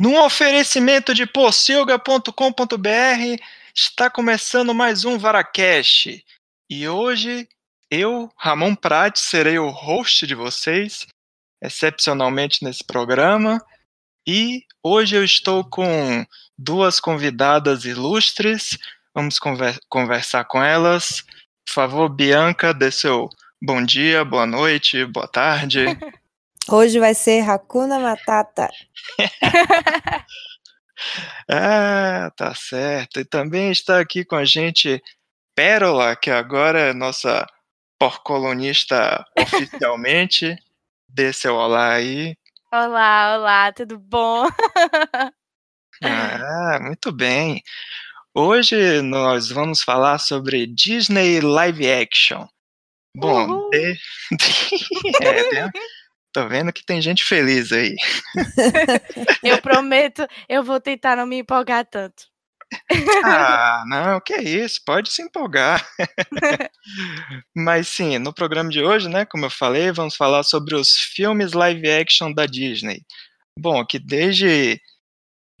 Num oferecimento de pocilga.com.br, está começando mais um Varacast. E hoje, eu, Ramon Prati, serei o host de vocês, excepcionalmente nesse programa. E hoje eu estou com duas convidadas ilustres. Vamos conver conversar com elas. Por favor, Bianca, dê seu bom dia, boa noite, boa tarde. Hoje vai ser Hakuna Matata. ah, tá certo. E também está aqui com a gente Pérola, que agora é nossa porcolonista oficialmente. Dê seu olá aí. Olá, olá, tudo bom? ah, muito bem. Hoje nós vamos falar sobre Disney Live Action. Bom, de... é, Tô vendo que tem gente feliz aí. eu prometo, eu vou tentar não me empolgar tanto. ah, não, que é isso, pode se empolgar. Mas sim, no programa de hoje, né, como eu falei, vamos falar sobre os filmes live action da Disney. Bom, que desde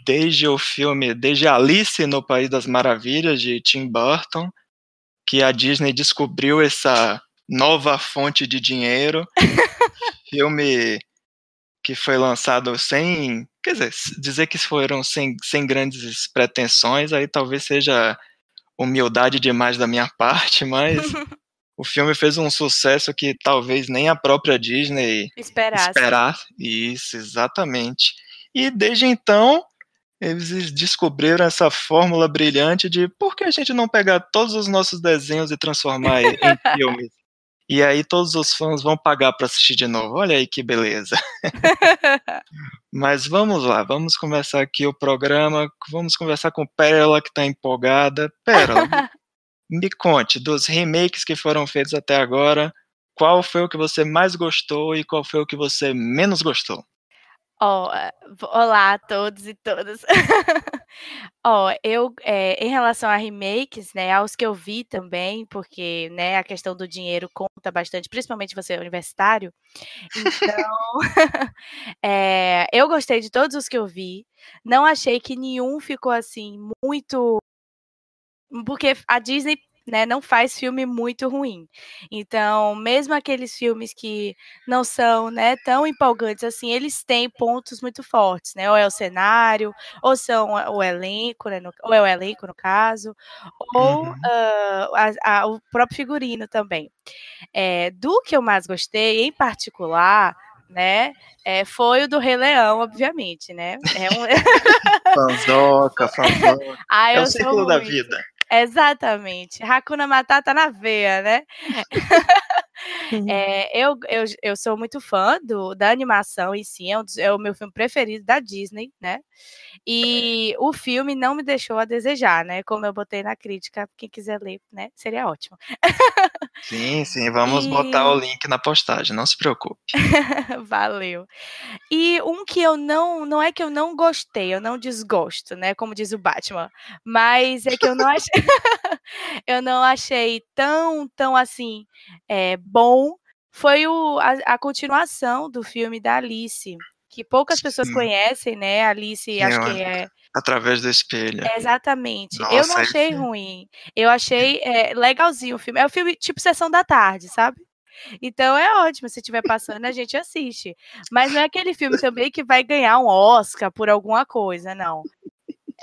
desde o filme, desde Alice no País das Maravilhas de Tim Burton, que a Disney descobriu essa nova fonte de dinheiro. filme que foi lançado sem. Quer dizer, dizer que foram sem, sem grandes pretensões, aí talvez seja humildade demais da minha parte, mas o filme fez um sucesso que talvez nem a própria Disney esperasse. esperasse. Isso, exatamente. E desde então, eles descobriram essa fórmula brilhante de por que a gente não pegar todos os nossos desenhos e transformar em filmes? E aí todos os fãs vão pagar para assistir de novo. Olha aí que beleza. Mas vamos lá, vamos começar aqui o programa. Vamos conversar com Pérola, que está empolgada. Pérola, me conte, dos remakes que foram feitos até agora, qual foi o que você mais gostou e qual foi o que você menos gostou? Ó, olá a todos e todas. Ó, eu, eh, em relação a remakes, né, aos que eu vi também, porque, né, a questão do dinheiro conta bastante, principalmente você é universitário. Então, eh, eu gostei de todos os que eu vi. Não achei que nenhum ficou assim muito porque a Disney né, não faz filme muito ruim. Então, mesmo aqueles filmes que não são, né, tão empolgantes assim, eles têm pontos muito fortes, né? Ou é o cenário, ou são o elenco, né, no, ou é o elenco no caso, ou uhum. uh, a, a, o próprio figurino também. É, do que eu mais gostei, em particular, né? É, foi o do Rei Leão, obviamente, né? É um... fanzoca, fanzoca. Ah, é o ciclo da vida. Exatamente. Hakuna Matata na veia, né? é, eu, eu, eu sou muito fã do, da animação em si, é, um, é o meu filme preferido da Disney, né? E o filme não me deixou a desejar, né? Como eu botei na crítica, quem quiser ler, né? Seria ótimo. Sim, sim, vamos e... botar o link na postagem, não se preocupe. Valeu. E um que eu não, não é que eu não gostei, eu não desgosto, né? Como diz o Batman, mas é que eu não achei, eu não achei tão, tão assim é, bom. Foi o, a, a continuação do filme da Alice que poucas pessoas Sim. conhecem, né? Alice, Sim, acho que é. Através do espelho. exatamente. Nossa, eu não achei ruim. Eu achei é, legalzinho o filme. É um filme tipo sessão da tarde, sabe? Então é ótimo, se estiver passando, a gente assiste. Mas não é aquele filme também que vai ganhar um Oscar por alguma coisa, não.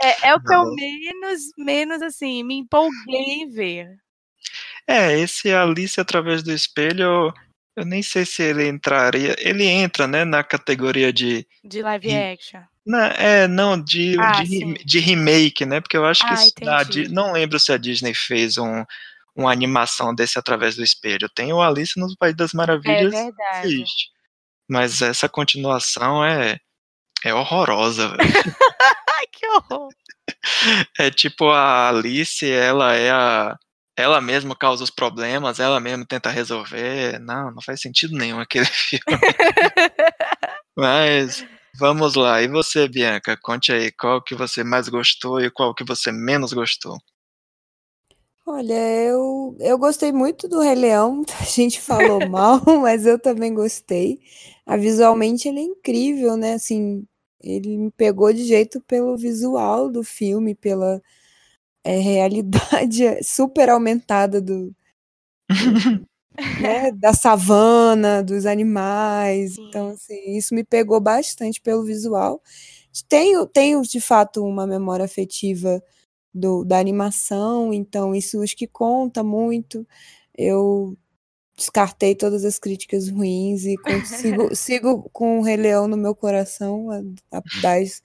É, é o que eu menos, menos assim, me empolguei em ver. É, esse Alice através do espelho eu nem sei se ele entraria. Ele entra, né, na categoria de. De live action. Na, é, não, de, ah, de, de, remake, né? Porque eu acho ah, que. A, não lembro se a Disney fez um, uma animação desse através do espelho. Tem o Alice no País das Maravilhas. É verdade. Existe. Mas essa continuação é, é horrorosa, velho. que horror! É tipo a Alice, ela é a ela mesma causa os problemas, ela mesma tenta resolver. Não, não faz sentido nenhum aquele filme. Mas vamos lá. E você, Bianca, conte aí qual que você mais gostou e qual que você menos gostou. Olha, eu, eu gostei muito do Rei Leão, a gente falou mal, mas eu também gostei. A, visualmente ele é incrível, né? Assim, ele me pegou de jeito pelo visual do filme, pela é, realidade super aumentada do, né, da savana, dos animais. Sim. Então, assim, isso me pegou bastante pelo visual. Tenho, tenho de fato uma memória afetiva do, da animação, então isso acho que conta muito. Eu descartei todas as críticas ruins e consigo, sigo com o Rei Leão no meu coração, a, a, das,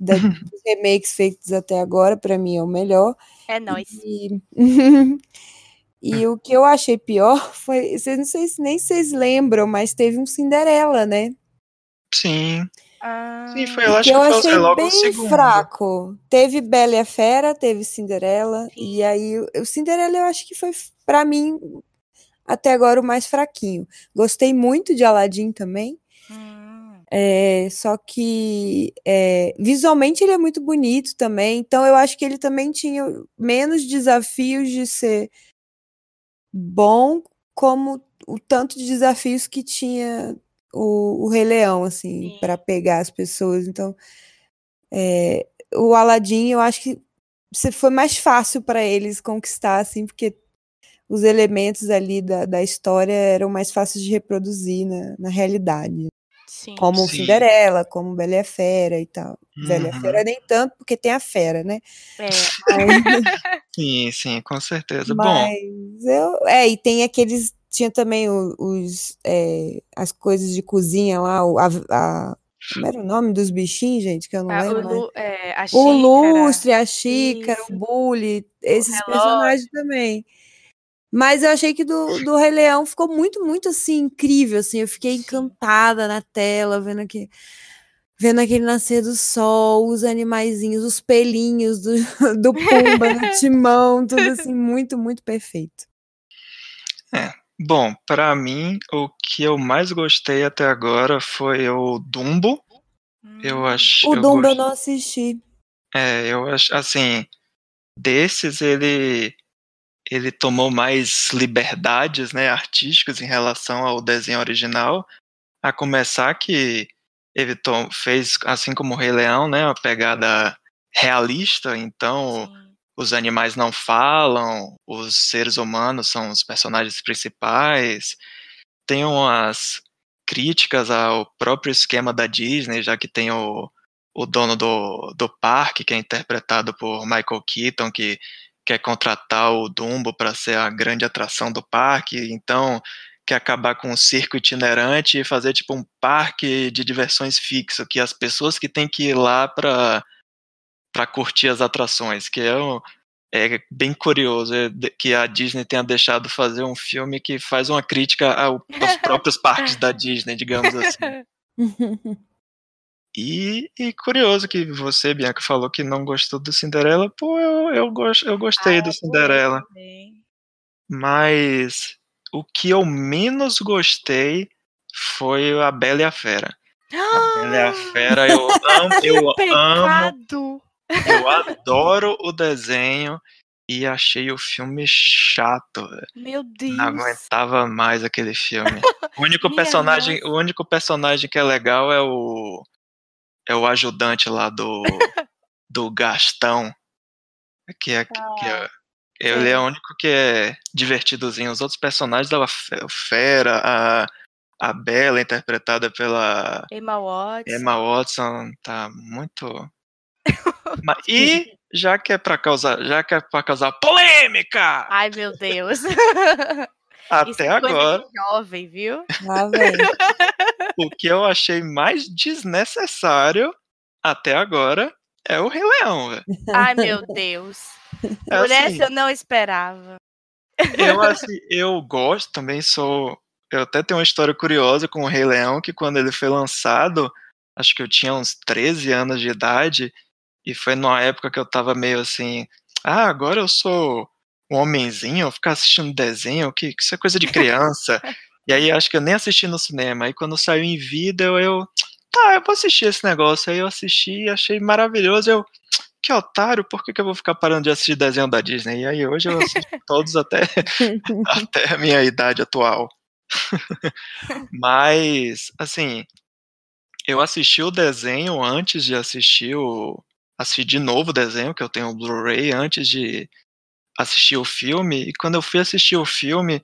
das dos remakes feitos até agora, para mim é o melhor. É nóis. E, e o que eu achei pior foi, vocês não sei se nem vocês lembram, mas teve um Cinderela, né? Sim. Ah, Sim, foi, eu acho que eu foi, achei bem segundo. fraco. Teve Bela e a Fera, teve Cinderela, Sim. e aí o Cinderela eu acho que foi, pra mim, até agora o mais fraquinho. Gostei muito de Aladdin também, hum, é, só que é, visualmente ele é muito bonito também, então eu acho que ele também tinha menos desafios de ser bom como o tanto de desafios que tinha o, o Rei Leão, assim, Sim. para pegar as pessoas. Então, é, o Aladdin, eu acho que foi mais fácil para eles conquistar, assim, porque os elementos ali da, da história eram mais fáceis de reproduzir na, na realidade. Sim. Como Sim. Cinderela, como Bela e a Fera e tal. Uhum. Fera nem tanto, porque tem a fera, né? É, Mas, Sim, sim, com certeza. Bom, mas eu. É, e tem aqueles. Tinha também o- os, é, as coisas de cozinha lá, o- a, a- como era o nome dos bichinhos, gente, que eu não a, o lembro mais. lu- é, a O lustre, a xícara, Isso. o bule, esses relógio. personagens também. Mas eu achei que do, do Rei Leão ficou muito, muito assim, incrível, assim. Eu fiquei encantada na tela, vendo aqui, vendo aquele nascer do sol, os animaizinhos, os pelinhos do, do Pumba no timão, tudo assim, muito, muito perfeito. bom, pra mim, o que eu mais gostei até agora foi o Dumbo. Eu Hum, acho. O eu Dumbo eu gost- não assisti. É, eu acho, assim, desses ele ele tomou mais liberdades, né, artísticas em relação ao desenho original, a começar que ele fez, assim como o Rei Leão, né, uma pegada realista, então sim. os animais não falam, os seres humanos são os personagens principais. Tem umas críticas ao próprio esquema da Disney, já que tem o, o dono do, do parque, que é interpretado por Michael Keaton, que quer contratar o Dumbo para ser a grande atração do parque, então quer acabar com o circo itinerante e fazer tipo um parque de diversões fixo, que as pessoas que têm que ir lá para para curtir as atrações, que é, um- é bem curioso é que a Disney tenha deixado fazer um filme que faz uma crítica ao- aos próprios parques da Disney, digamos assim. E, e curioso que você, Bianca, falou que não gostou do Cinderela. Pô, eu, eu, gost, eu gostei Ah, do Cinderela. Mas o que eu menos gostei foi a Bela e a Fera. A Bela e a Fera, eu amo, eu amo, eu adoro o desenho e achei o filme chato. velho. Meu Deus! Não aguentava mais aquele filme. O único personagem, o único personagem que é legal é o é o ajudante lá do do Gastão, que é, que é ele sei. é o único que é divertidozinho. Os outros personagens da Fera, a a Bela interpretada pela Emma Watson. Emma Watson tá muito. E já que é para causar, já que é para causar polêmica, Ai, meu Deus. Isso até é coisa agora, de jovem, viu? Vem. o que eu achei mais desnecessário até agora é o Rei Leão, velho. Ai, meu Deus. É Por assim, essa eu não esperava. eu assim, eu gosto também sou, eu até tenho uma história curiosa com o Rei Leão que quando ele foi lançado, acho que eu tinha uns 13 anos de idade e foi numa época que eu tava meio assim, ah, agora eu sou um homenzinho, eu ficar assistindo desenho, que, que isso é coisa de criança. e aí acho que eu nem assisti no cinema. Aí quando saiu em vida, eu, tá, eu vou assistir esse negócio. Aí eu assisti e achei maravilhoso. Eu, que otário, por que, que eu vou ficar parando de assistir desenho da Disney? E aí hoje eu assisto todos até, até a minha idade atual. Mas, assim, eu assisti o desenho antes de assistir o. Assisti de novo o desenho, que eu tenho o Blu-ray, antes de assistir o filme. E quando eu fui assistir o filme,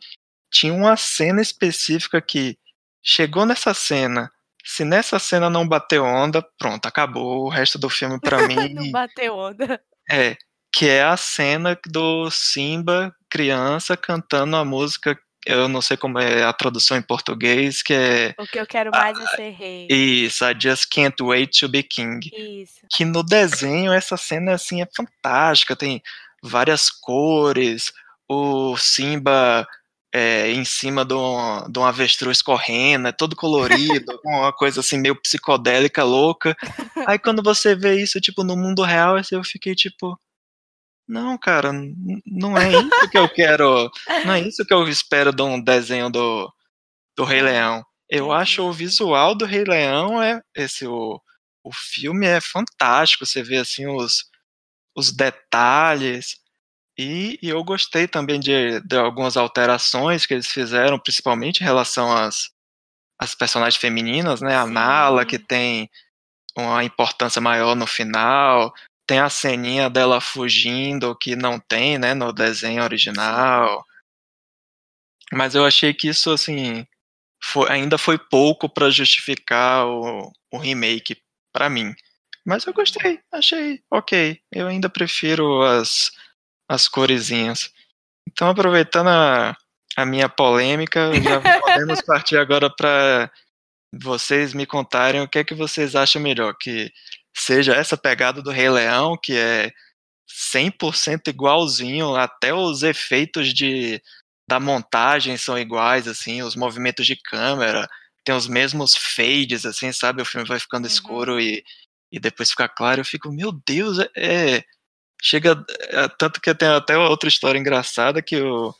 tinha uma cena específica que chegou nessa cena. Se nessa cena não bateu onda, pronto, acabou o resto do filme para mim. não bateu onda. É, que é a cena do Simba criança cantando a música eu não sei como é a tradução em português, que é. O que eu quero mais é ser rei. Isso, I just can't wait to be king. Isso. Que no desenho essa cena assim é fantástica, tem várias cores, o Simba é, em cima de um, de um avestruz correndo, é todo colorido, uma coisa assim meio psicodélica, louca. Aí quando você vê isso, tipo, no mundo real, eu fiquei tipo, não, cara, não é isso que eu quero. Não é isso que eu espero de um desenho do, do Rei Leão. Eu acho o visual do Rei Leão é esse o, o filme é fantástico. Você vê assim os, os detalhes e, e eu gostei também de, de, algumas alterações que eles fizeram, principalmente em relação às, às personagens femininas, né? A Nala que tem uma importância maior no final, tem a ceninha dela fugindo que não tem, né, no desenho original. Mas eu achei que isso, assim, foi, ainda foi pouco para justificar o, o remake para mim. Mas eu gostei, achei ok. Eu ainda prefiro as, as coresinhas. Então, aproveitando a, a minha polêmica, já podemos partir agora para vocês me contarem o que é que vocês acham melhor, que seja essa pegada do Rei Leão, que é 100% igualzinho, até os efeitos de, da montagem são iguais, assim, os movimentos de câmera, tem os mesmos fades, assim, sabe? O filme vai ficando uhum. escuro e, e depois fica claro. Eu fico, meu Deus, é. Chega. É, tanto que tem até outra história engraçada que o,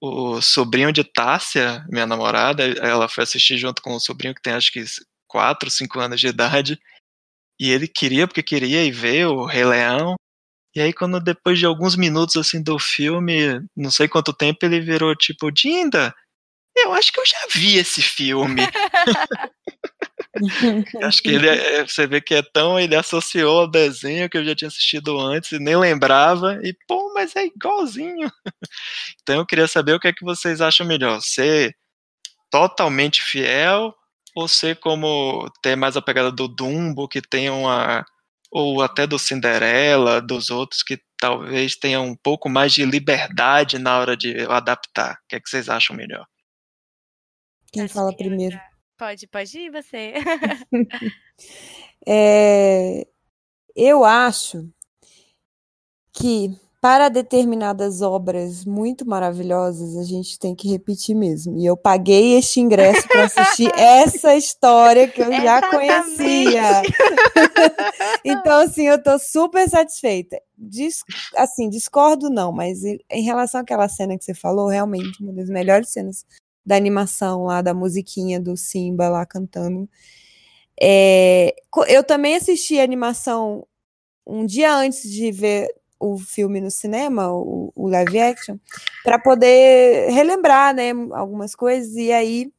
o sobrinho de Tássia, minha namorada, ela foi assistir junto com o sobrinho que tem acho que 4, 5 anos de idade. E ele queria, porque queria ir ver o Rei Leão. E aí, quando depois de alguns minutos assim do filme, não sei quanto tempo, ele virou tipo, Dinda, eu acho que eu já vi esse filme. acho que ele é, é, você vê que é tão, ele associou ao desenho que eu já tinha assistido antes e nem lembrava, e pô, mas é igualzinho. então eu queria saber o que é que vocês acham melhor, ser totalmente fiel ou ser como ter mais a pegada do Dumbo, que tem uma. ou até do Cinderela, dos outros que talvez tenham um pouco mais de liberdade na hora de adaptar. O que, é que vocês acham melhor? Quem fala primeiro? Pode, pode ir você. é, eu acho que para determinadas obras muito maravilhosas, a gente tem que repetir mesmo. E eu paguei este ingresso para assistir essa história que eu já conhecia. então, assim, eu estou super satisfeita. Dis, assim, discordo não, mas em relação àquela cena que você falou, realmente uma das melhores cenas da animação lá, da musiquinha do Simba lá cantando. É, eu também assisti a animação um dia antes de ver o filme no cinema, o, o live action, para poder relembrar, né, algumas coisas. E aí,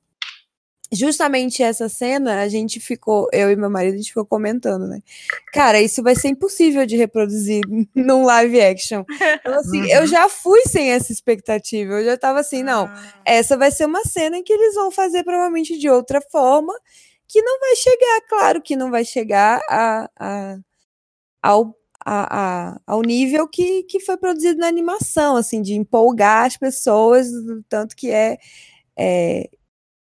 justamente essa cena, a gente ficou, eu e meu marido, a gente ficou comentando, né? Cara, isso vai ser impossível de reproduzir num live action. Então, assim, uhum. eu já fui sem essa expectativa. Eu já tava assim, não, ah. essa vai ser uma cena em que eles vão fazer provavelmente de outra forma, que não vai chegar, claro que não vai chegar a, a ao a, a, ao nível que, que foi produzido na animação, assim, de empolgar as pessoas, tanto que é, é,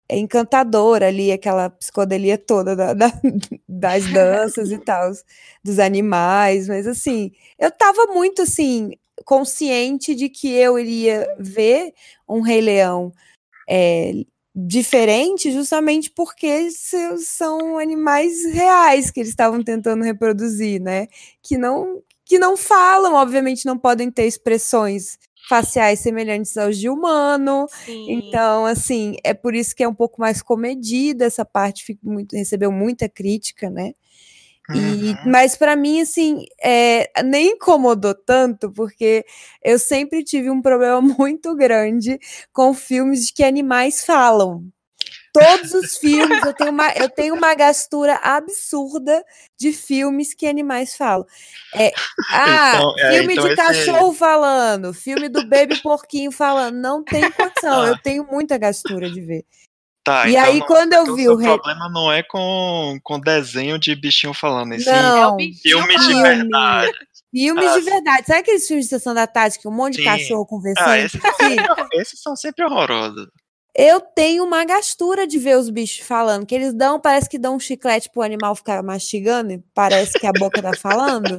é encantadora ali, aquela psicodelia toda da, da, das danças e tal, dos animais, mas assim, eu tava muito assim, consciente de que eu iria ver um Rei Leão é, diferente justamente porque são animais reais que eles estavam tentando reproduzir, né? Que não que não falam, obviamente não podem ter expressões faciais semelhantes aos de humano. Sim. Então, assim, é por isso que é um pouco mais comedida essa parte, muito, recebeu muita crítica, né? E, uhum. Mas para mim, assim, é, nem incomodou tanto, porque eu sempre tive um problema muito grande com filmes de que animais falam. Todos os filmes, eu tenho uma, eu tenho uma gastura absurda de filmes que animais falam. É, ah, então, é, filme então de cachorro falando, filme do Baby Porquinho falando, não tem condição, ah. eu tenho muita gastura de ver. Tá, e então aí, não, quando eu então vi o. O problema não é com, com desenho de bichinho falando, é sim não, filme de verdade. Filmes ah, de verdade. Sabe aqueles filmes de sessão da tarde que um monte sim. de cachorro conversando? Ah, esses, esses são sempre horrorosos. Eu tenho uma gastura de ver os bichos falando, que eles dão, parece que dão um chiclete pro animal ficar mastigando, e parece que a boca tá falando.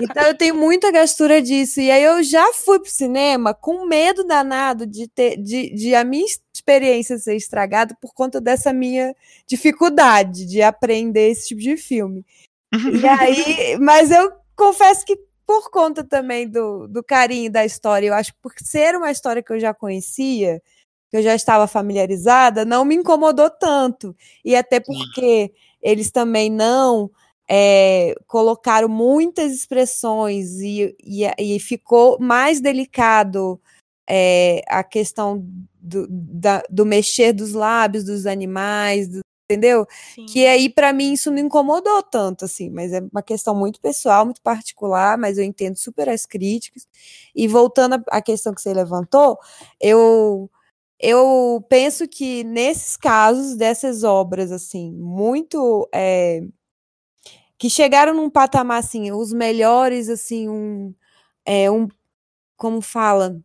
Então eu tenho muita gastura disso. E aí eu já fui pro cinema com medo danado de ter de, de a minha experiência ser estragada por conta dessa minha dificuldade de aprender esse tipo de filme. e aí, mas eu confesso que por conta também do, do carinho da história, eu acho que por ser uma história que eu já conhecia, que eu já estava familiarizada, não me incomodou tanto. E até porque eles também não é, colocaram muitas expressões e, e, e ficou mais delicado é, a questão do, da, do mexer dos lábios dos animais, do, entendeu? Sim. Que aí para mim isso não incomodou tanto assim, mas é uma questão muito pessoal, muito particular, mas eu entendo super as críticas. E voltando à questão que você levantou, eu eu penso que nesses casos dessas obras assim muito é, que chegaram num patamar assim os melhores assim um é um como fala?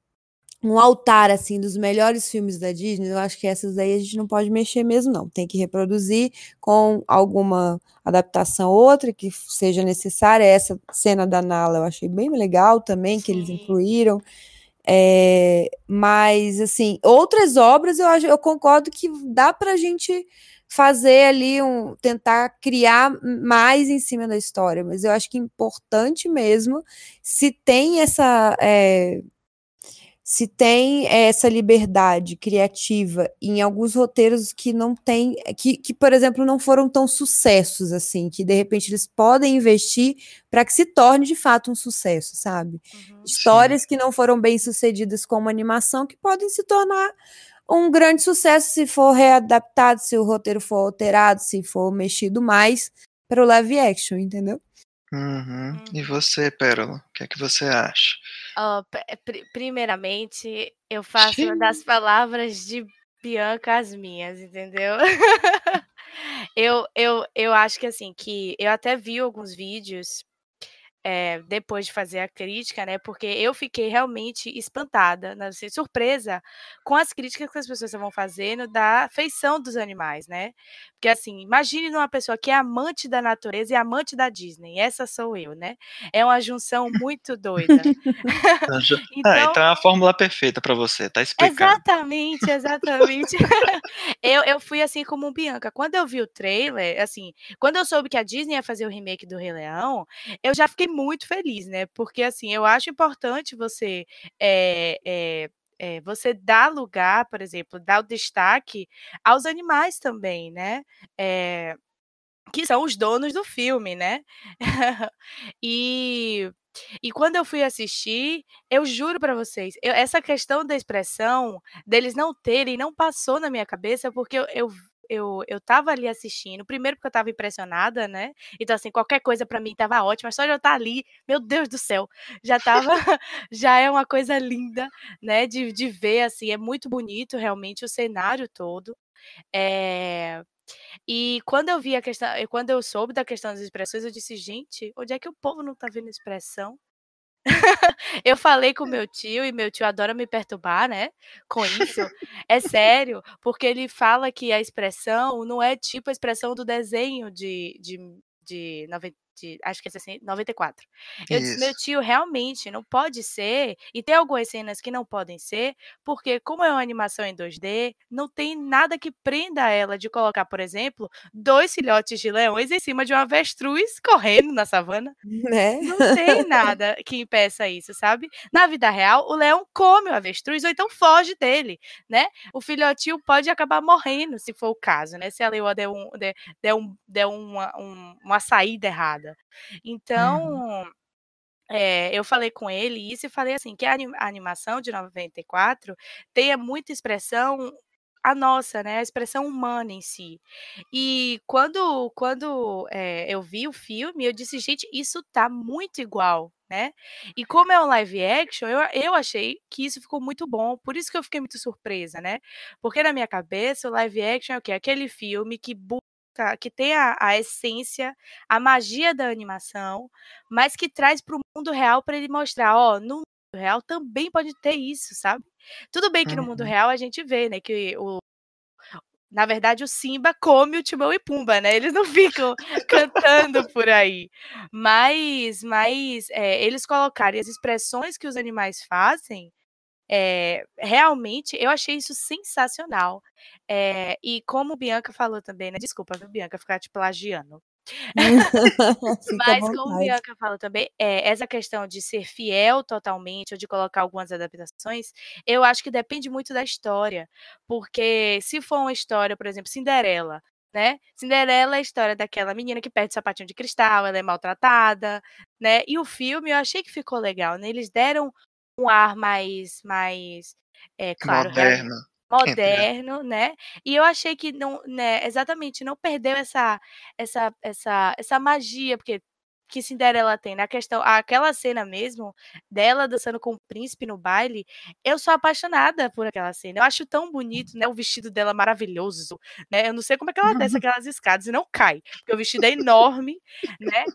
Um altar assim dos melhores filmes da Disney eu acho que essas aí a gente não pode mexer mesmo não. Tem que reproduzir com alguma adaptação outra que seja necessária. Essa cena da Nala eu achei bem legal também que eles incluíram é, mas, assim, outras obras eu, eu concordo que dá para a gente fazer ali um tentar criar mais em cima da história, mas eu acho que é importante mesmo se tem essa é, se tem essa liberdade criativa em alguns roteiros que não tem, que, que, por exemplo, não foram tão sucessos assim, que de repente eles podem investir para que se torne de fato um sucesso, sabe? Uhum. Histórias Sim. que não foram bem sucedidas como animação que podem se tornar um grande sucesso se for readaptado, se o roteiro for alterado, se for mexido mais para o live action, entendeu? Uhum. E uhum. você, Pérola, o que é que você acha? Oh, pr primeiramente, eu faço uma das palavras de Bianca as minhas, entendeu? eu, eu, eu acho que assim, que eu até vi alguns vídeos é, depois de fazer a crítica, né? Porque eu fiquei realmente espantada, né, assim, surpresa com as críticas que as pessoas vão fazendo da feição dos animais, né? Porque assim, imagine uma pessoa que é amante da natureza e amante da Disney. Essa sou eu, né? É uma junção muito doida. então, ah, então é a fórmula perfeita para você, tá explicado. Exatamente, exatamente. eu, eu fui assim como um Bianca. Quando eu vi o trailer, assim, quando eu soube que a Disney ia fazer o remake do Rei Leão, eu já fiquei muito feliz, né? Porque assim, eu acho importante você é, é, é, você dá lugar, por exemplo, dar o destaque aos animais também, né? É, que são os donos do filme, né? e e quando eu fui assistir, eu juro para vocês, eu, essa questão da expressão deles não terem não passou na minha cabeça porque eu, eu eu, eu tava ali assistindo, primeiro porque eu tava impressionada, né? Então, assim, qualquer coisa para mim tava ótima, só de eu estar tá ali, meu Deus do céu, já tava, já é uma coisa linda, né? De, de ver, assim, é muito bonito realmente o cenário todo. É... E quando eu vi a questão, quando eu soube da questão das expressões, eu disse, gente, onde é que o povo não tá vendo expressão? Eu falei com meu tio e meu tio adora me perturbar, né, com isso. É sério, porque ele fala que a expressão não é tipo a expressão do desenho de de de de, acho que é assim, 94. Eu disse, meu tio, realmente não pode ser, e tem algumas cenas que não podem ser, porque como é uma animação em 2D, não tem nada que prenda ela de colocar, por exemplo, dois filhotes de leões em cima de um avestruz correndo na savana. Né? Não tem nada que impeça isso, sabe? Na vida real, o leão come o avestruz ou então foge dele, né? O filhotinho pode acabar morrendo, se for o caso, né? Se a leoa der, um, der, der, um, der uma, um, uma saída errada nada. Então, uhum. é, eu falei com ele isso e falei assim, que a animação de 94 tenha muita expressão a nossa, né, a expressão humana em si. E quando quando, eh, eu vi o filme, eu disse: "Gente, isso tá muito igual", né. E como é um live action, eu eu achei que isso ficou muito bom, por isso que eu fiquei muito surpresa, né. Porque na minha cabeça o live action é o quê? Aquele filme que que tem a a essência, a magia da animação, mas que traz para o mundo real para ele mostrar: "Ó, no mundo real também pode ter isso", sabe. Tudo bem que no mundo Uhum. real a gente vê, né, que o na verdade o Simba come o Timão e Pumba, né, eles não ficam cantando por aí. Mas mas, eh, eles colocarem as expressões que os animais fazem, eh, realmente eu achei isso sensacional. Eh, e como Bianca falou também, né desculpa viu Bianca, ficar te plagiando. Mas como. Bianca falou também, eh, essa questão de ser fiel totalmente ou de colocar algumas adaptações, eu acho que depende muito da história, porque se for uma história, por exemplo, Cinderela, né, Cinderela é a história daquela menina que perde o sapatinho de cristal, ela é maltratada, né, e o filme eu achei que ficou legal, né, eles deram um ar mais mais, eh, claro, Moderno, moderno, né, e eu achei que não né, exatamente, não perdeu essa essa essa essa magia, porque que Cinderela tem, na questão aquela cena mesmo, dela dançando com o príncipe no baile, eu sou apaixonada por aquela cena, eu acho tão bonito, né, o vestido dela maravilhoso, né, eu não sei como é que ela desce aquelas escadas e não cai, porque o vestido é enorme, né,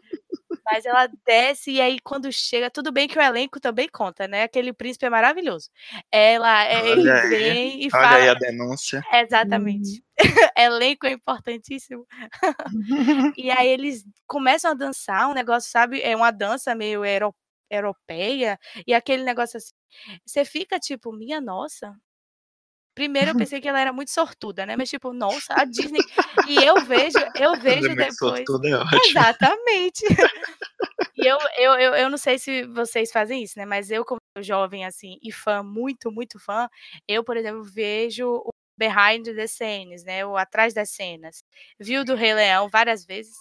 mas ela desce e aí quando chega tudo bem que o elenco também conta, né, aquele príncipe é maravilhoso. Ela eh, ele Olha aí, vem e olha aí fala a denúncia. exatamente. Elenco é importantíssimo. E aí eles começam a dançar um negócio, sabe, é uma dança meio europeia, e aquele negócio assim, você fica tipo: "Minha nossa". Primeiro eu pensei que ela era muito sortuda, né, mas tipo, nossa, a Disney e eu vejo eu é vejo muito depois sortuda é ótimo. exatamente. E eu eu eu eu não sei se vocês fazem isso, né, mas eu como jovem, assim, e fã, muito, muito fã, eu, por exemplo, vejo o behind the scenes, né, o atrás das cenas. Vi o do Rei Leão várias vezes,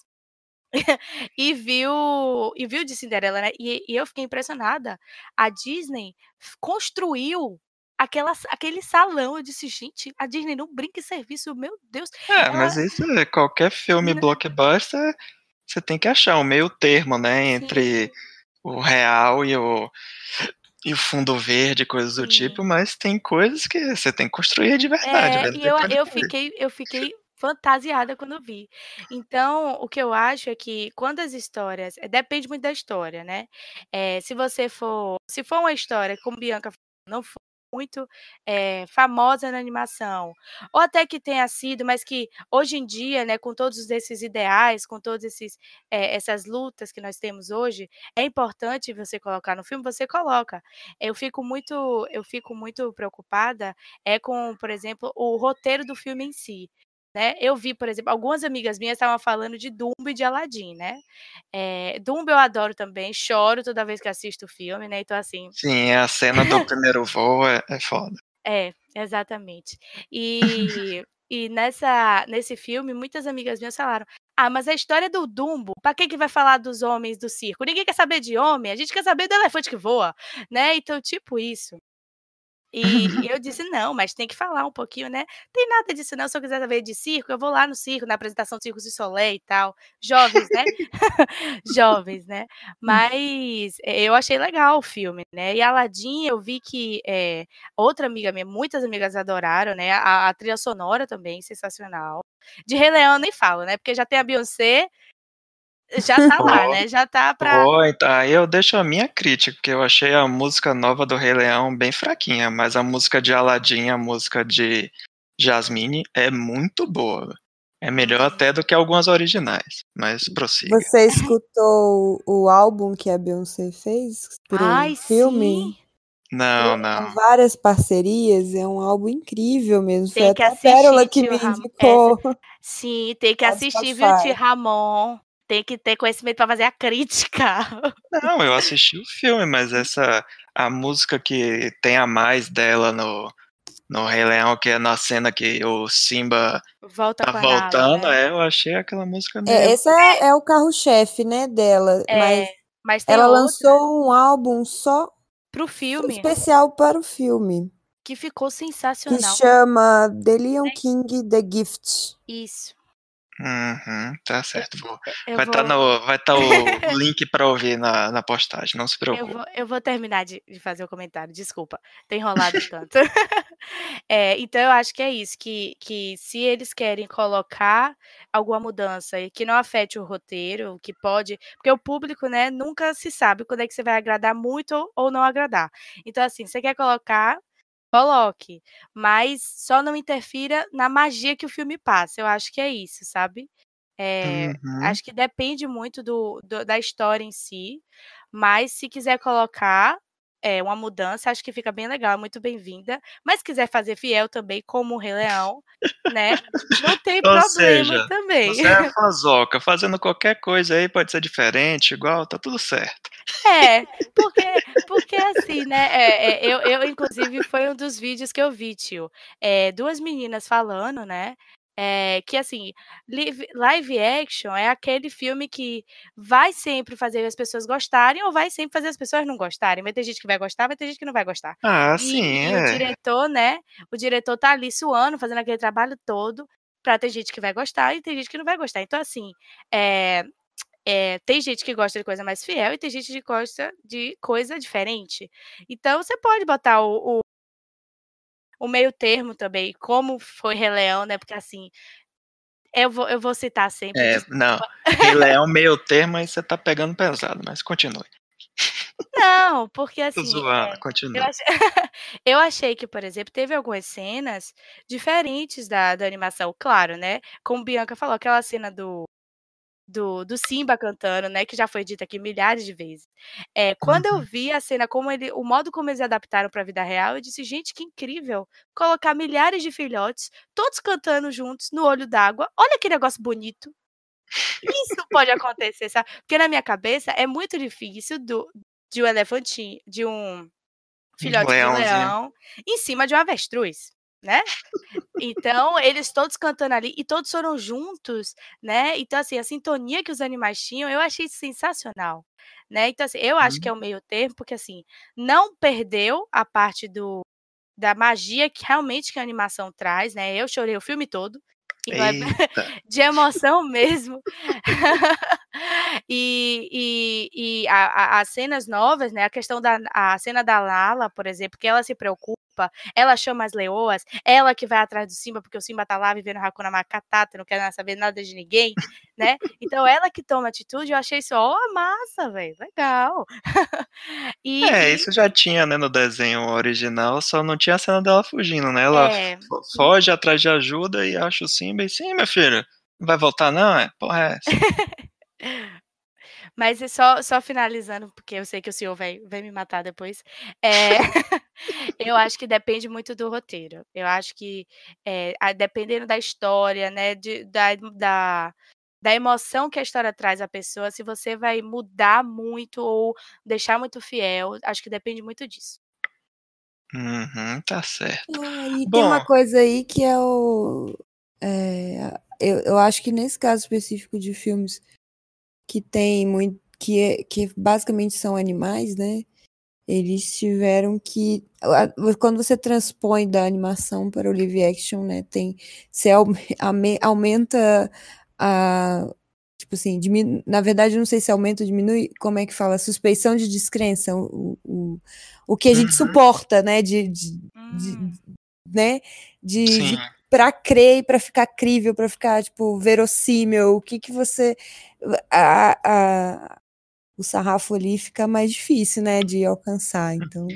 e vi o e vi o de Cinderela, né, e e eu fiquei impressionada, a Disney construiu aquela aquele salão, eu disse: "Gente, a Disney não brinca em serviço, meu Deus". É, Ela mas isso é qualquer filme Né. blockbuster, você tem que achar um meio termo, né, entre Sim. o real e o e o fundo verde, coisas do tipo, Sim. mas tem coisas que você tem que construir de verdade, É, e eu eu fiquei eu fiquei fantasiada quando vi. Então, o que eu acho é que quando as histórias eh, depende muito da história, né, eh, se você for se for uma história, como Bianca falou, não for muito, eh, famosa na animação, ou até que tenha sido, mas que hoje em dia, né, com todos esses ideais, com todos esses eh, essas lutas que nós temos hoje, é importante você colocar no filme, você coloca. Eu fico muito eu fico muito preocupada, é com, por exemplo, o roteiro do filme em si, né. Eu vi, por exemplo, algumas amigas minhas estavam falando de Dumbo e de Aladdin, né. Eh, Dumbo eu adoro também, choro toda vez que assisto o filme, né, então assim Sim, a cena do primeiro voo é é foda. É, exatamente. E e nessa nesse filme muitas amigas minhas falaram: "Ah, mas a história do Dumbo, pra que que vai falar dos homens do circo? Ninguém quer saber de homem, a gente quer saber do elefante que voa", né, então tipo isso. E eu disse: "Não, mas tem que falar um pouquinho, né". Tem nada disso não, se eu quiser saber de circo, eu vou lá no circo, na apresentação do Circo du Soleil e tal, jovens, né, jovens, né. Mas, eh, eu achei legal o filme, né, e Aladdin eu vi que, eh, outra amiga minha muitas amigas adoraram, né, a a trilha sonora também sensacional. De Rei Leão nem falo, né, porque já tem a Beyoncé já tá lá, né, já tá pra ó, então aí eu deixo a minha crítica, porque eu achei a música nova do Rei Leão bem fraquinha, mas a música de Aladdin, a música de Jasmine é muito boa. É melhor até do que algumas originais, mas prossiga. Você escutou o álbum que a Beyoncé fez pro Ai, filme? sim. Não, não. várias parcerias, é um álbum incrível mesmo, foi Tem que até a Pérola assistir que me Ram indicou. essa sim, tem que assistir, viu, Spotify. Ramon, tem que ter conhecimento pra fazer a crítica. Não, eu assisti o filme, mas essa a música que tem a mais dela no no Rei Leão, que é na cena que o Simba Volta tá voltando, né. é, eu achei aquela música É, meio essa é é o carro-chefe, né, dela, mas É, mas tem ela outra lançou um álbum só Para o só filme. especial para o filme. que ficou sensacional. Que chama The Leon King The Gift. Isso. Uhum, tá certo. Vou. Eu Vai estar vou, vai tá o link para ouvir na, na postagem, não se eu preocupe. vou, eu vou terminar de, de fazer o comentário, desculpa, ter enrolado tanto. É, então eu acho que é isso, que, que se eles querem colocar alguma mudança e que não afete o roteiro, que pode, porque o público, né, nunca se sabe quando é que você vai agradar muito ou não agradar. Então assim, você quer colocar, coloque, mas só não interfira na magia que o filme passa. Eu acho que é isso, sabe? É, Uhum. acho que depende muito do, do- da história em si, mas se quiser colocar é, uma mudança, acho que fica bem legal, é muito bem-vinda. Mas se quiser fazer fiel também, como o Rei Leão, né? Não tem problema seja, também. Você é fazoca, fazendo qualquer coisa aí pode ser diferente, igual, tá tudo certo. É, porque, porque assim, né? é, é, eu, eu, inclusive, foi um dos vídeos que eu vi, tio. É, duas meninas falando, né? é, que assim, live, action é aquele filme que vai sempre fazer as pessoas gostarem ou vai sempre fazer as pessoas não gostarem. Vai ter gente que vai gostar, vai ter gente que não vai gostar. Ah, E, sim, e o é. diretor, né? O diretor tá ali suando, fazendo aquele trabalho todo, pra ter gente que vai gostar e tem gente que não vai gostar. Então, assim, é, é, tem gente que gosta de coisa mais fiel e tem gente que gosta de coisa diferente. Então, você pode botar o, o, o meio termo também, como foi Rei Leão, né? Porque assim, eu vou, eu vou citar sempre. É, não. Rei Leão, meio termo, aí você tá pegando pesado, mas continue. Não, porque assim, zoando, é, eu, continue. achei, eu achei que, por exemplo, teve algumas cenas diferentes da, da animação, claro, né? Como Bianca falou, aquela cena do, do, do Simba cantando, né? Que já foi dita aqui milhares de vezes. É, quando eu Uhum. vi a cena, como ele, o modo como eles adaptaram para a vida real, eu disse, gente, que incrível! Colocar milhares de filhotes, todos cantando juntos, no olho d'água. Olha que negócio bonito. Isso pode acontecer, sabe? Porque na minha cabeça é muito difícil do, de um elefantinho, de um filhote de leãozinho. leão em cima de um avestruz, né? Então, eles todos cantando ali e todos foram juntos, né? Então, assim, a sintonia que os animais tinham, eu achei sensacional, né? Então, assim, eu acho que é o meio termo, porque, assim, não perdeu a parte do da magia que realmente que a animação traz, né? Eu chorei o filme todo, então é de emoção mesmo. e e, e a, a, as cenas novas, né? A questão da a cena da Lala, por exemplo, que ela se preocupa, ela chama as leoas, ela que vai atrás do Simba, porque o Simba tá lá vivendo Hakuna Matata, não quer saber nada de ninguém, né? Então ela que toma atitude, eu achei isso, ó, massa, velho, legal. e, É, isso já tinha, né, no desenho original, só não tinha a cena dela fugindo, né? Ela É. fo- foge atrás de ajuda e acha o Simba e sim, meu filho, não vai voltar não? É, porra é essa? Mas é só, só finalizando, porque eu sei que o senhor vai, vai me matar depois. É, eu acho que depende muito do roteiro. Eu acho que, é, dependendo da história, né, de, da, da, da emoção que a história traz à pessoa, se você vai mudar muito ou deixar muito fiel, acho que depende muito disso. Uhum, tá certo. Ah, e tem Bom. uma coisa aí que é o. é, eu, eu acho que nesse caso específico de filmes que tem muito. Que, é- que basicamente são animais, né? Eles tiveram que. Quando você transpõe da animação para o live action, né? Tem. Você ame- aumenta a. Tipo assim, diminu- na verdade, eu não sei se aumenta ou diminui, como é que fala? Suspeição de descrença, o, o, o que a gente Uhum. suporta, né? De, de, de- Hum, né? De, de para crer e para ficar crível, para ficar tipo verossímil, o que que você a, a- o sarrafo ali fica mais difícil, né, de alcançar. Então,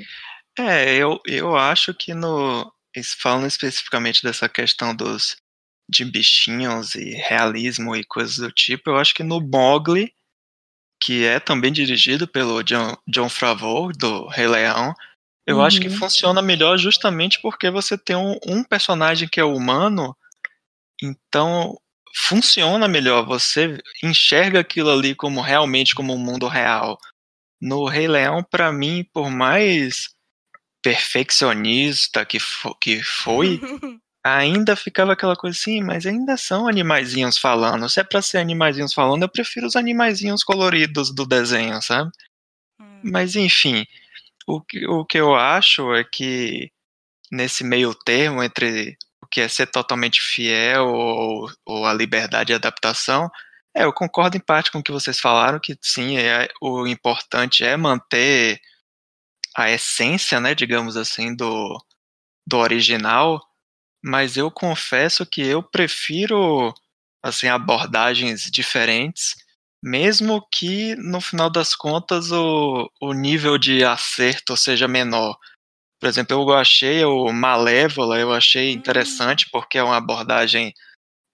É, eu, eu acho que no. Falando especificamente dessa questão dos de bichinhos e realismo e coisas do tipo, eu acho que no Mowgli, que é também dirigido pelo John, John Favreau, do Rei Leão, eu acho que Uhum. funciona melhor justamente porque você tem um, um personagem que é humano, então funciona melhor, você enxerga aquilo ali como realmente como um mundo real. No Rei Leão, pra mim, por mais perfeccionista que, fo- que foi, ainda ficava aquela coisa assim, mas ainda são animaizinhos falando. Se é pra ser animaizinhos falando, eu prefiro os animaizinhos coloridos do desenho, sabe? hum. Mas enfim, o que, o que eu acho é que nesse meio termo entre o que é ser totalmente fiel ou, ou a liberdade de adaptação. É, eu concordo em parte com o que vocês falaram, que sim, é, o importante é manter a essência, né, digamos assim, do, do original, mas eu confesso que eu prefiro assim abordagens diferentes, mesmo que no final das contas o, o nível de acerto seja menor. Por exemplo, eu achei o Malévola, eu achei hum. interessante porque é uma abordagem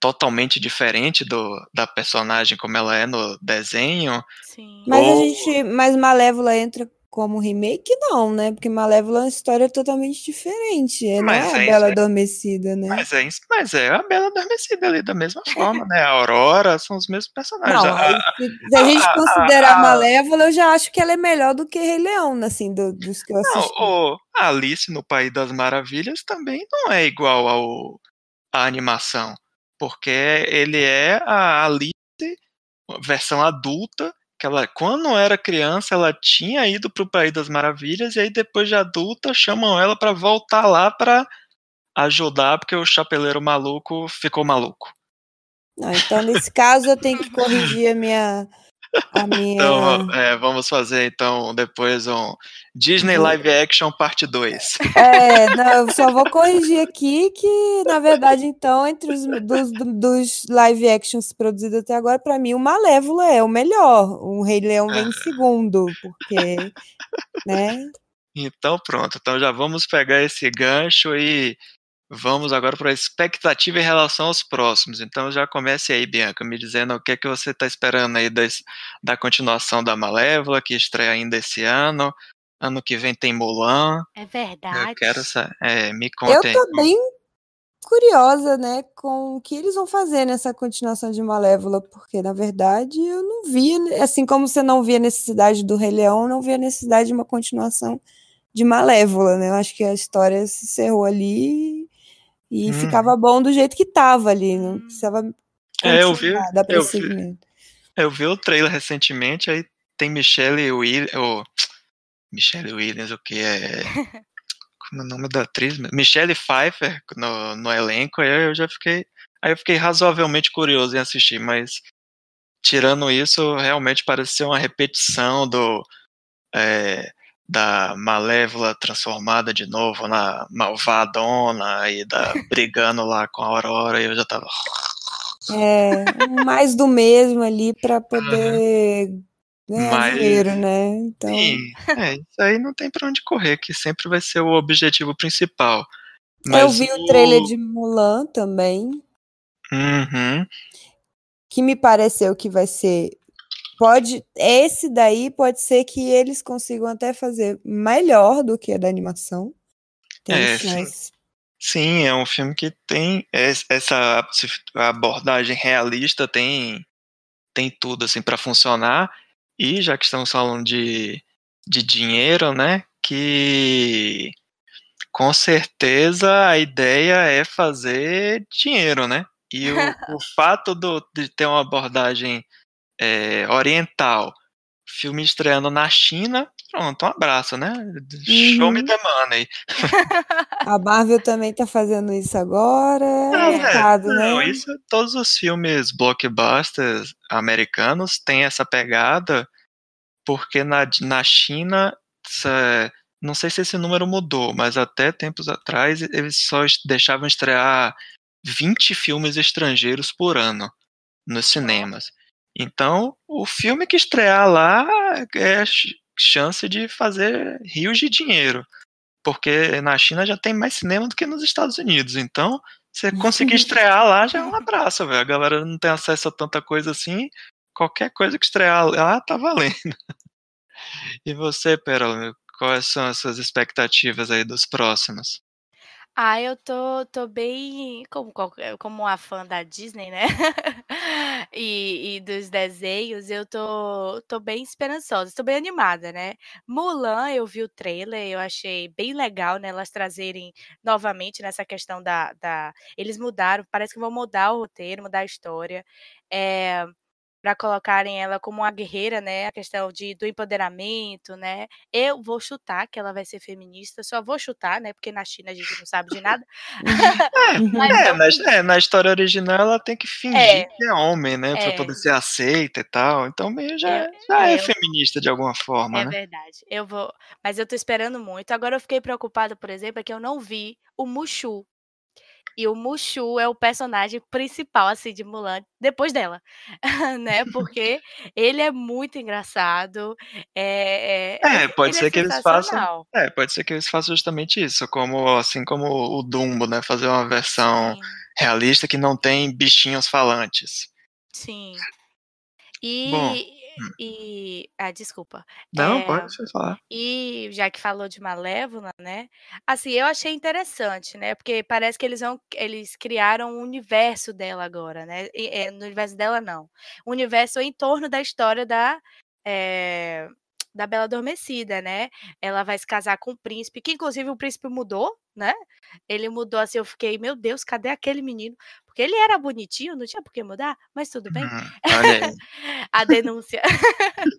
totalmente diferente do, da personagem como ela é no desenho. Sim. Mas Ou... a gente, mas Malévola entra como remake, não, né? Porque Malévola é uma história totalmente diferente. É, não é a é Bela é, Adormecida, né? Mas é, mas é a Bela Adormecida ali, da mesma forma, né? A Aurora são os mesmos personagens. Não, a, se, a, gente a, considerar a, Malévola, eu já acho que ela é melhor do que Rei Leão, assim, do, dos que eu assisti. Não, o Alice no País das Maravilhas também não é igual ao, à animação, porque ele é a Alice versão adulta que ela, quando era criança, ela tinha ido para o País das Maravilhas e aí depois de adulta chamam ela para voltar lá para ajudar porque o chapeleiro maluco ficou maluco. Não, então nesse caso eu tenho que corrigir a minha minha... Então, é, vamos fazer então depois um Disney Live Action parte 2. É, não, eu só vou corrigir aqui que, na verdade, então, entre os dos, dos live actions produzidos até agora, para mim, o Malévola é o melhor. O Rei Leão vem em segundo, porque, né? Então pronto, então já vamos pegar esse gancho e Vamos agora para a expectativa em relação aos próximos. Então já comece aí, Bianca, me dizendo o que é que você está esperando aí das, da continuação da Malévola, que estreia ainda esse ano. Ano que vem tem Mulan. É verdade. Eu quero é, me conta. Eu tô bem curiosa, né, com o que eles vão fazer nessa continuação de Malévola, porque na verdade eu não via, assim como você não via necessidade do Rei Leão, não via necessidade de uma continuação de Malévola, né? Eu acho que a história se encerrou ali e hum. ficava bom do jeito que tava ali, não precisava é, eu vi, eu vi, eu vi o trailer recentemente, aí tem Michelle Williams, oh, Michelle Williams, o que é como é o nome da atriz? Michelle Pfeiffer no, no elenco, aí eu já fiquei, aí eu fiquei razoavelmente curioso em assistir, mas tirando isso, realmente parece ser uma repetição do é, da Malévola transformada de novo na malvadona e da brigando lá com a Aurora e eu já tava é, mais do mesmo ali para poder uhum. ganhar Mas, dinheiro, né? Então... Sim, é, isso aí não tem para onde correr, que sempre vai ser o objetivo principal. Mas eu vi o... o trailer de Mulan também. Uhum. Que me pareceu que vai ser pode esse daí pode ser que eles consigam até fazer melhor do que a da animação. Tem é, sim. sim, é um filme que tem essa abordagem realista, tem tem tudo assim para funcionar. E já que estamos falando de, de dinheiro, né, que com certeza a ideia é fazer dinheiro, né? E o, o fato do, de ter uma abordagem é, oriental, filme estreando na China, pronto, um abraço, né? Uhum. Show me the money. A Marvel também tá fazendo isso agora, é não, mercado, é, né? Não, isso, todos os filmes blockbusters americanos têm essa pegada, porque na, na China, não sei se esse número mudou, mas até tempos atrás eles só deixavam estrear 20 filmes estrangeiros por ano nos cinemas. Então, o filme que estrear lá é chance de fazer rios de dinheiro. Porque na China já tem mais cinema do que nos Estados Unidos. Então, você conseguir estrear lá já é um abraço, velho. A galera não tem acesso a tanta coisa assim. Qualquer coisa que estrear lá tá valendo. E você, Perol, quais são as suas expectativas aí dos próximos? Ah, eu tô tô bem como como uma fã da Disney, né, e e dos desenhos, eu tô tô bem esperançosa, estou bem animada, né. Mulan, eu vi o trailer, eu achei bem legal, né, elas trazerem novamente nessa questão da da eles mudaram, parece que vão mudar o roteiro, mudar a história. Eh, para colocarem ela como uma guerreira, né? A questão de, do empoderamento, né? Eu vou chutar que ela vai ser feminista, só vou chutar, né? Porque na China a gente não sabe de nada. é, é, na, é, na, história original ela tem que fingir é, que é homem, né? Pra é. poder ser aceita e tal. Então meio já, eu, já é feminista de alguma forma, é né? É verdade. Eu vou. Mas eu tô esperando muito. Agora eu fiquei preocupada, por exemplo, é que eu não vi o Mushu e o Mushu é o personagem principal, assim, de Mulan, depois dela, né? Porque ele é muito engraçado. É, é, é pode ser é que eles façam. É, pode ser que eles façam justamente isso, como assim como o Dumbo, né? Fazer uma versão Sim. realista que não tem bichinhos falantes. Sim. E Bom. Hum. E. Ah, desculpa. Não, é, pode falar. E já que falou de Malévola, né? Assim, eu achei interessante, né? Porque parece que eles vão. Eles criaram um universo dela agora, né? E, é, no universo dela, não. O universo em torno da história da. É, da Bela Adormecida, né? Ela vai se casar com o príncipe, que inclusive o príncipe mudou, né? Ele mudou assim, eu fiquei, meu Deus, cadê aquele menino? Porque ele era bonitinho, não tinha por que mudar, mas tudo bem. Hum, a denúncia.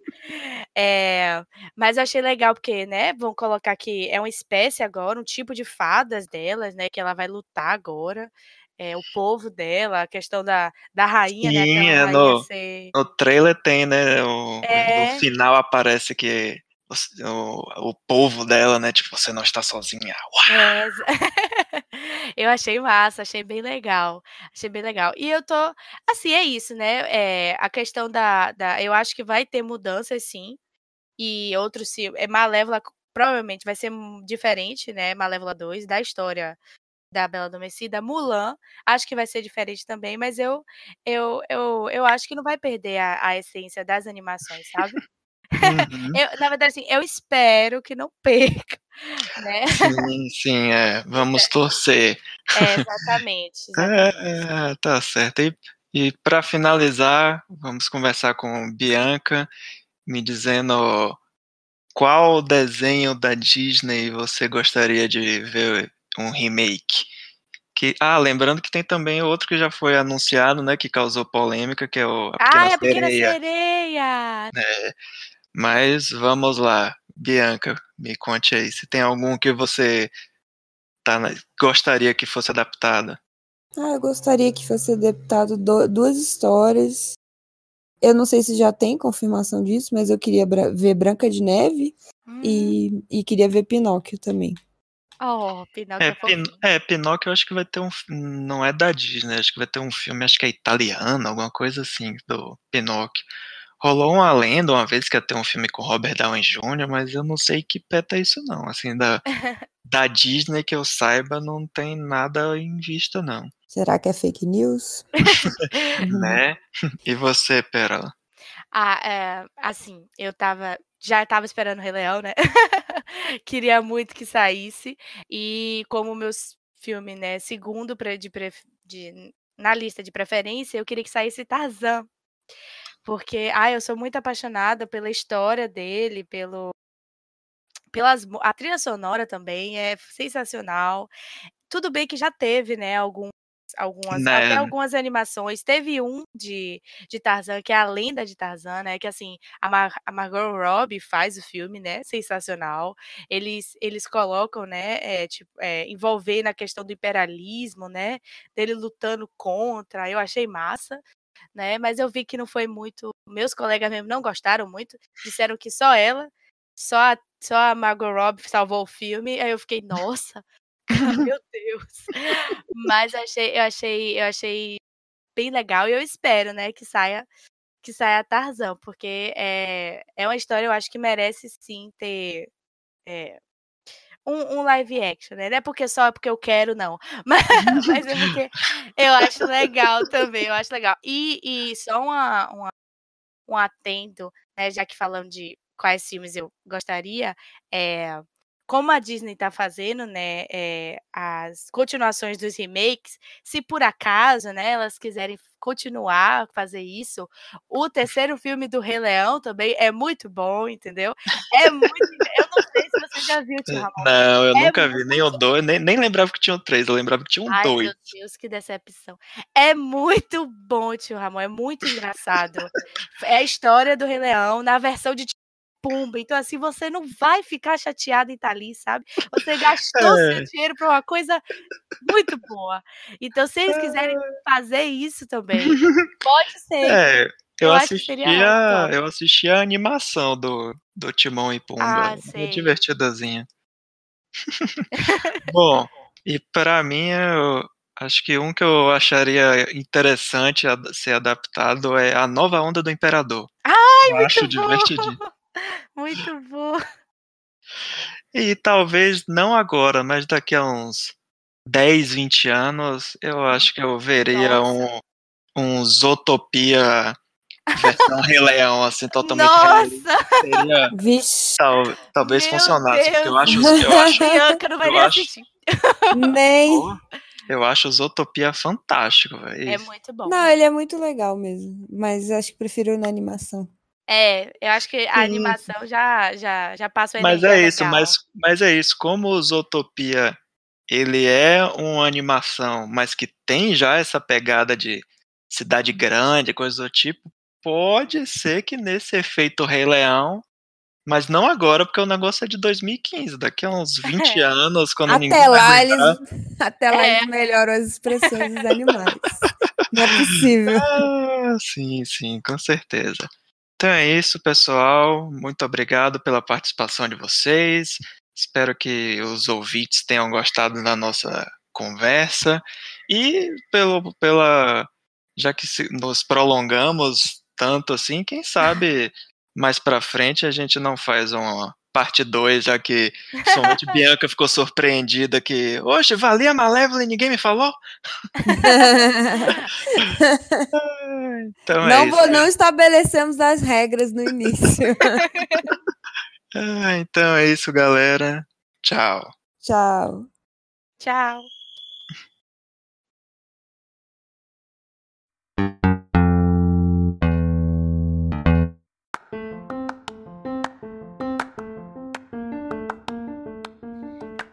é, mas eu achei legal porque, né, vão colocar que é uma espécie agora, um tipo de fadas delas, né, que ela vai lutar agora. É, o povo dela, a questão da, da rainha, né, Sim, né? É, no, ser... no trailer tem, né? O, é... No final aparece que o, o povo dela, né? Tipo, você não está sozinha. Eu achei massa, achei bem legal. Achei bem legal. E eu tô. Assim, é isso, né? É, a questão da, da. Eu acho que vai ter mudanças, sim. E outros. É Malévola provavelmente vai ser diferente, né? Malévola 2, da história da Bela Adormecida. Mulan, acho que vai ser diferente também, mas eu eu, eu, eu acho que não vai perder a, a essência das animações, sabe? Uhum. eu, na verdade, assim, eu espero que não perca. Né? Sim, sim, é. Vamos torcer. É, exatamente. exatamente. É, tá certo. E, e para finalizar, vamos conversar com Bianca, me dizendo qual desenho da Disney você gostaria de ver um remake? Que, ah, lembrando que tem também outro que já foi anunciado, né, que causou polêmica, que é o A Pequena, ah, a Pequena Sereia. Sereia. É, mas vamos lá, Bianca, me conte aí, se tem algum que você tá, gostaria que fosse adaptado. Ah, eu gostaria que fosse adaptado do, duas histórias. Eu não sei se já tem confirmação disso, mas eu queria ver Branca de Neve hum. e, e queria ver Pinóquio também. Oh, Pinóquio é, é, Pin, é, Pinóquio eu acho que vai ter um. Não é da Disney, acho que vai ter um filme, acho que é italiano, alguma coisa assim, do Pinóquio. Rolou uma lenda uma vez que ia ter um filme com Robert Downey Jr., mas eu não sei que peta é isso não. Assim, da, da Disney que eu saiba, não tem nada em vista, não. Será que é fake news? né? E você, Pérola? Ah, é, assim, eu tava. Já tava esperando o Rei Leão, né? Queria muito que saísse. E como meus filmes, né, segundo de, de, na lista de preferência, eu queria que saísse Tarzan. Porque, ah, eu sou muito apaixonada pela história dele, pelo pelas a trilha sonora também é sensacional. Tudo bem que já teve, né, algum algumas né? até algumas animações. Teve um de, de Tarzan, que é a lenda de Tarzan, né? Que assim, a, Mar a Margot Robbie faz o filme, né? Sensacional. Eles, eles colocam, né? É, tipo, é, envolver na questão do imperialismo, né? Dele lutando contra. Eu achei massa né? Mas eu vi que não foi muito. Meus colegas mesmo não gostaram muito, disseram que só ela, só a, só a Margot Robbie salvou o filme. Aí eu fiquei, nossa, meu Deus. Mas achei, eu achei, eu achei bem legal e eu espero, né, que saia que saia Tarzan, porque é, é uma história eu acho que merece sim ter é, um, um, live action, né? Não é porque só é porque eu quero, não. Mas, mas é porque eu acho legal também, eu acho legal. E, e só uma, uma, um atento, né? Já que falando de quais filmes eu gostaria, é, como a Disney está fazendo, né, é, as continuações dos remakes, se por acaso, né, elas quiserem continuar a fazer isso, o terceiro filme do Rei Leão também é muito bom, entendeu? É muito. eu não sei se você já viu, Tio Ramon. Não, eu é nunca vi, nem o dois, nem, nem lembrava que tinha o três, eu lembrava que tinha um Ai, dois. Meu Deus, que decepção. É muito bom, Tio Ramon, é muito engraçado. é a história do Rei Leão na versão de pumba. Então, assim, você não vai ficar chateado em estar ali, sabe? Você gastou é. seu dinheiro para uma coisa muito boa. Então, se eles quiserem fazer isso também, pode ser. É, eu, eu assisti a, eu assisti a animação do, do Timão e Pumba. Ah, é divertidazinha. Bom, e para mim, eu acho que um que eu acharia interessante ser adaptado é a nova onda do Imperador. Ai, eu muito acho bom. divertidinho. Muito bom. E talvez não agora, mas daqui a uns 10, 20 anos, eu acho que eu veria um, um Zootopia versão Rei Leão, assim, totalmente Nossa! Seria, Vixe. Tal, talvez Meu funcionasse, Deus. porque eu acho, eu acho, Bianca não vai eu nem acho-. Nem. eu acho o Zootopia fantástico, velho. É muito bom. Não, ele é muito legal mesmo. Mas acho que prefiro na animação. É, eu acho que a Sim. animação já, já, já passa o Mas é isso, mas, mas é isso. Como o Zootopia ele é uma animação, mas que tem já essa pegada de cidade grande, coisa do tipo, pode ser que nesse efeito Rei Leão, mas não agora, porque o negócio é de 2015, daqui a uns 20 anos, quando ninguém Até vai lá, eles, até lá É. eles melhoram as expressões dos animais. Não é possível. Ah, sim, sim, com certeza. Então é isso, pessoal. Muito obrigado pela participação de vocês. Espero que os ouvintes tenham gostado da nossa conversa. E pelo, pela. Já que nos prolongamos tanto assim, quem sabe mais pra frente a gente não faz uma parte 2, já que somente Bianca ficou surpreendida que, oxe, valia Malévola e ninguém me falou? Então é não, isso. vou, não estabelecemos as regras no início. Ah, então é isso, galera. Tchau. Tchau. Tchau.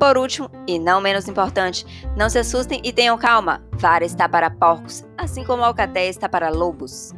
Por último, e não menos importante, não se assustem e tenham calma. Vara está para porcos, assim como Alcaté está para lobos.